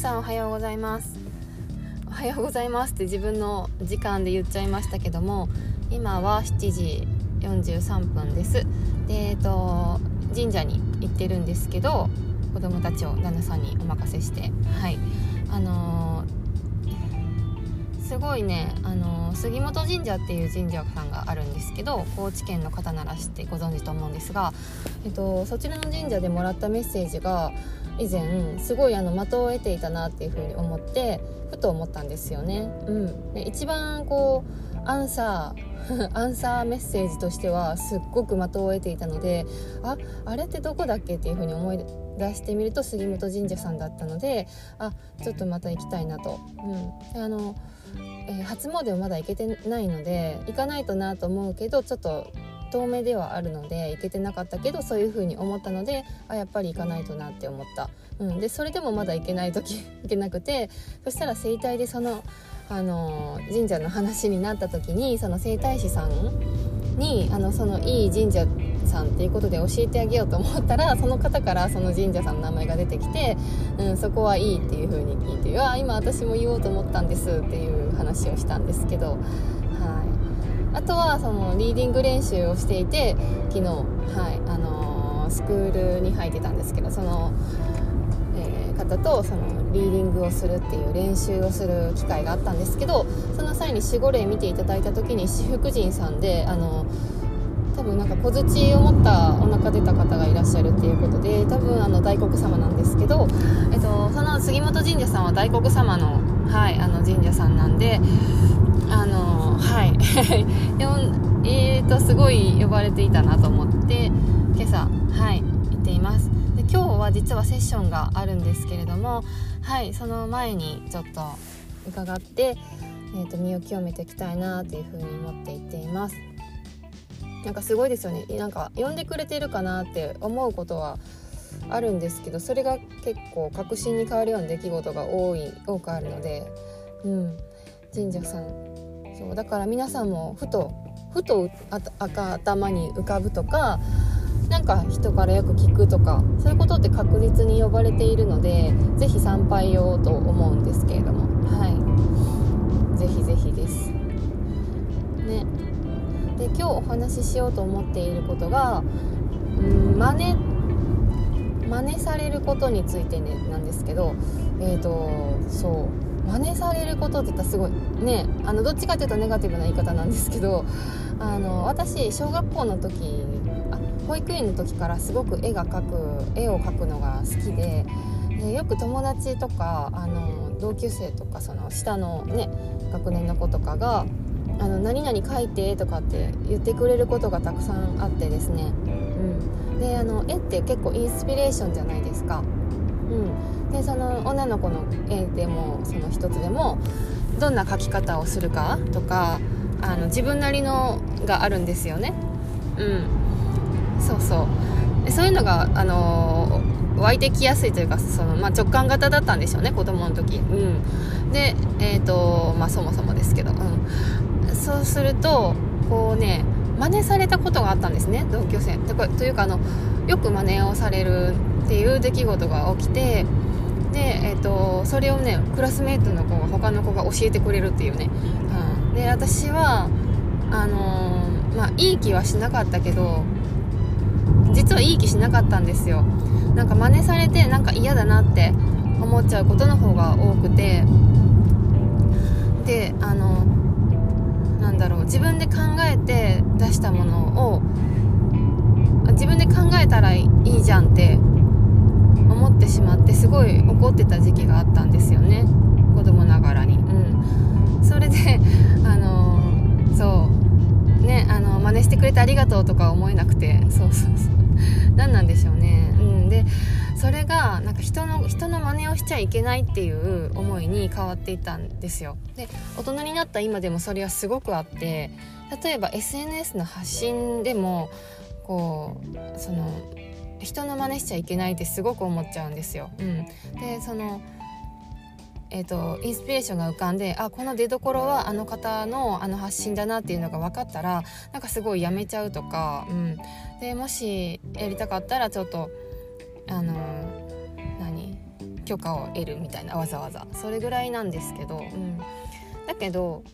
さんおはようございます。おはようございますって自分の時間で言っちゃいましたけども今は7時43分です。でえっと神社に行ってるんですけど子供たちを旦那さんにお任せしてはい。あのー、すごいね、あのー、杉本神社っていう神社さんがあるんですけど高知県の方なら知ってご存知と思うんですが、えっと、そちらの神社でもらったメッセージが以前すごいあの的を得ていたなっていうふうに思ってふと思ったんですよね。うん、で一番こうアンサー アンサーメッセージとしてはすっごく的を得ていたのでああれってどこだっけっていうふうに思い出してみると杉本神社さんだったのであちょっとまた行きたいなと。うん、あのえー、初詣もまだ行けてないので行かないとなと思うけどちょっと遠目ではあるので行けてなかったけどそういう風に思ったのであやっぱり行かないとなって思った、うん、でそれでもまだ行けない時行けなくてそしたら整体でその、あの神社の話になった時にその整体師さんにあのそのいい神社さんっていうことで教えてあげようと思ったらその方からその神社さんの名前が出てきて、うん、そこはいいっていう風に聞いて「わ今私も言おうと思ったんです」っていう話をしたんですけどはいあとはそのリーディング練習をしていて昨日、はいあのー、スクールに入ってたんですけどその、えー、方とそのリーディングをするっていう練習をする機会があったんですけどその際に守護霊見ていただいた時に私福神さんであの多分なんか小槌を持ったお腹出た方がいらっしゃるっていうことで多分あの大黒様なんですけど、えっと、その杉本神社さんは大黒様の,、はい、あの神社さんなんであのはい。えーとすごい呼ばれていたなと思って今朝はい行っています。で今日は実はセッションがあるんですけれどもはいその前にちょっと伺って、えーと、身を清めていきたいなというふうに思っていっています。なんかすごいですよね。なんか呼んでくれてるかなって思うことはあるんですけどそれが結構確信に変わるような出来事が多い多くあるので、うん、神社さん。そう。だから皆さんもふとふと赤頭に浮かぶとかなんか人からよく聞くとかそういうことって確実に呼ばれているので是非参拝をと思うんですけれども。はい。今日お話ししようと思っていることがうん真似真似されることについてねなんですけどえっ、ー、とそう真似されることって言ったらすごいねあのどっちかというとネガティブな言い方なんですけどあの私小学校の時あ保育園の時からすごく絵が描く絵を描くのが好きででよく友達とかあの同級生とかその下のね学年の子とかが「あの何々描いて」とかって言ってくれることがたくさんあってですね、うん、であの絵って結構インスピレーションじゃないですか。うん。でその女の子の絵でもその一つでもどんな描き方をするかとかあの自分なりのがあるんですよね。うん。そうそう。そういうのがあの湧いてきやすいというかその、まあ、直感型だったんでしょうね子供の時。うん。でえっ、ー、とまあそもそもですけど。うん。そうするとこうね真似されたことがあったんですね同級生。というかあのよく真似をされるっていう出来事が起きてで、えーと、それをねクラスメートの子が他の子が教えてくれるっていうね、うん、で私はあのー、まあいい気はしなかったけど実はいい気しなかったんですよ。なんか真似されてなんか嫌だなって思っちゃうことの方が多くて。であのだろう自分で考えて出したものを自分で考えたらいいじゃんって思ってしまってすごい怒ってた時期があったんですよね。子供ながらに。うん。それであのそう。ねあの真似してくれてありがとうとか思えなくてそうそうそう。何なんでしょうね。うん。でそれがなんか人の人の真似をしちゃいけないっていう思いに変わっていたんですよ。で大人になった今でもそれはすごくあって例えば SNS の発信でもこうその人の真似しちゃいけないってすごく思っちゃうんですよ。うん、でそのえーと、インスピレーションが浮かんであこの出どころはあの方のあの発信だなっていうのが分かったらなんかすごいやめちゃうとか、うん、でもしやりたかったらちょっとあの何許可を得るみたいなわざわざ。それぐらいなんですけど、うん、だけど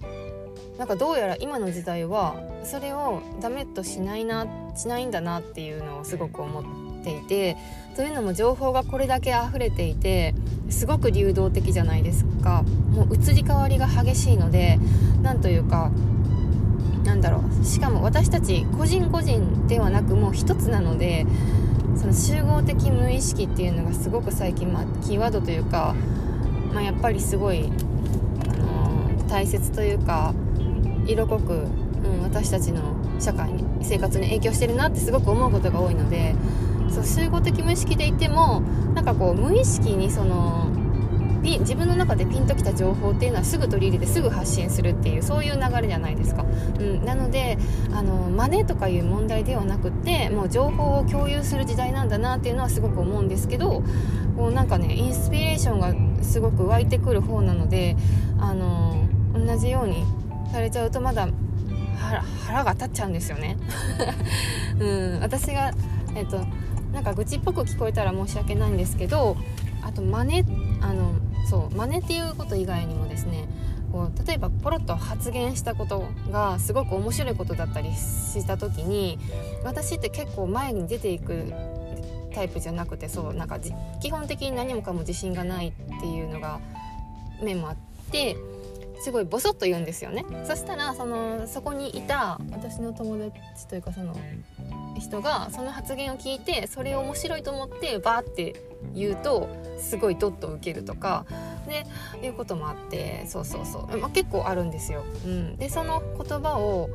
なんかどうやら今の時代はそれをダメとしないなしないんだなっていうのをすごく思っていてというのも情報がこれだけ溢れていてすごく流動的じゃないですか。もう移り変わりが激しいのでなんというかなんだろう。しかも私たち個人個人ではなくもう一つなのでその集合的無意識っていうのがすごく最近、ま、キーワードというか、まあ、やっぱりすごい、あのー、大切というか色濃く、うん、私たちの社会に生活に影響してるなってすごく思うことが多いのでそう集合的無意識でいてもなんかこう無意識にその自分の中でピンときた情報っていうのはすぐ取り入れてすぐ発信するっていうそういう流れじゃないですか、うん、なのであの真似とかいう問題ではなくってもう情報を共有する時代なんだなっていうのはすごく思うんですけどこうなんかねインスピレーションがすごく湧いてくる方なのであの同じようにされちゃうとまだ腹が立っちゃうんですよね、うん、私がえっとなんか愚痴っぽく聞こえたら申し訳ないんですけどあと真似あのそう真似っていうこと以外にもですねこう例えばポロッと発言したことがすごく面白いことだったりした時に私って結構前に出ていくタイプじゃなくてそうなんか基本的に何もかも自信がないっていうのが面もあってすごいボソッと言うんですよねそしたらそのそこにいた私の友達というかその人がその発言を聞いてそれを面白いと思ってバーって言うとすごいドッと受けるとかでいうこともあってそうそうそう、まあ、結構あるんですよ。うん、でその言葉を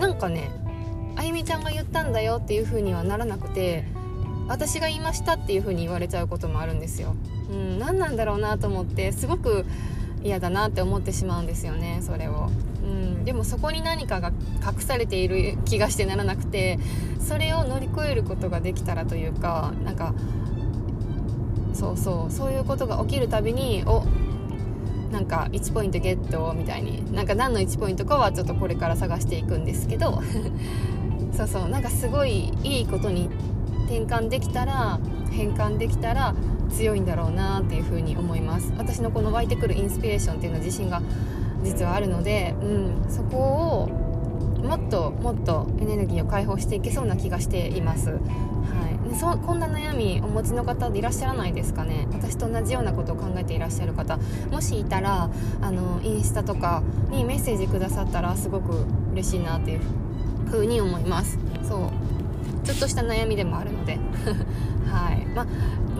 なんかねあゆみちゃんが言ったんだよっていう風にはならなくて私が言いましたっていう風に言われちゃうこともあるんですよ。うん、何なんだろうなと思ってすごく嫌だなって思ってしまうんですよねそれを。うん、でもそこに何かが隠されている気がしてならなくてそれを乗り越えることができたらというかなんかそうそうそういうことが起きるたびにおなんか1ポイントゲットみたいになんか何の1ポイントかはちょっとこれから探していくんですけど そうそうなんかすごいいいことに転換できたら変換できたら強いんだろうなっていうふうに思います。私のこの湧いてくるインスピレーションっていうのは自信が実はあるので、うん、そこをもっともっとエネルギーを解放していけそうな気がしています。はい、そこんな悩みお持ちの方でいらっしゃらないですかね。私と同じようなことを考えていらっしゃる方。もしいたらあのインスタとかにメッセージくださったらすごく嬉しいなっていうふうに思います。そう。ちょっとした悩みでもあるので。はい。まあ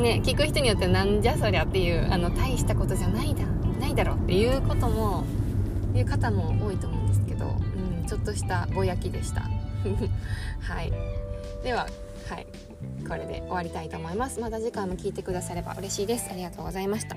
ね聞く人によってはなんじゃそりゃっていうあの大したことじゃないだないだろうっていうこともいう方も多いと思うんですけど、うん、ちょっとしたぼやきでした。はい。でははい。これで終わりたいと思います。また次回も聞いてくだされば嬉しいです。ありがとうございました。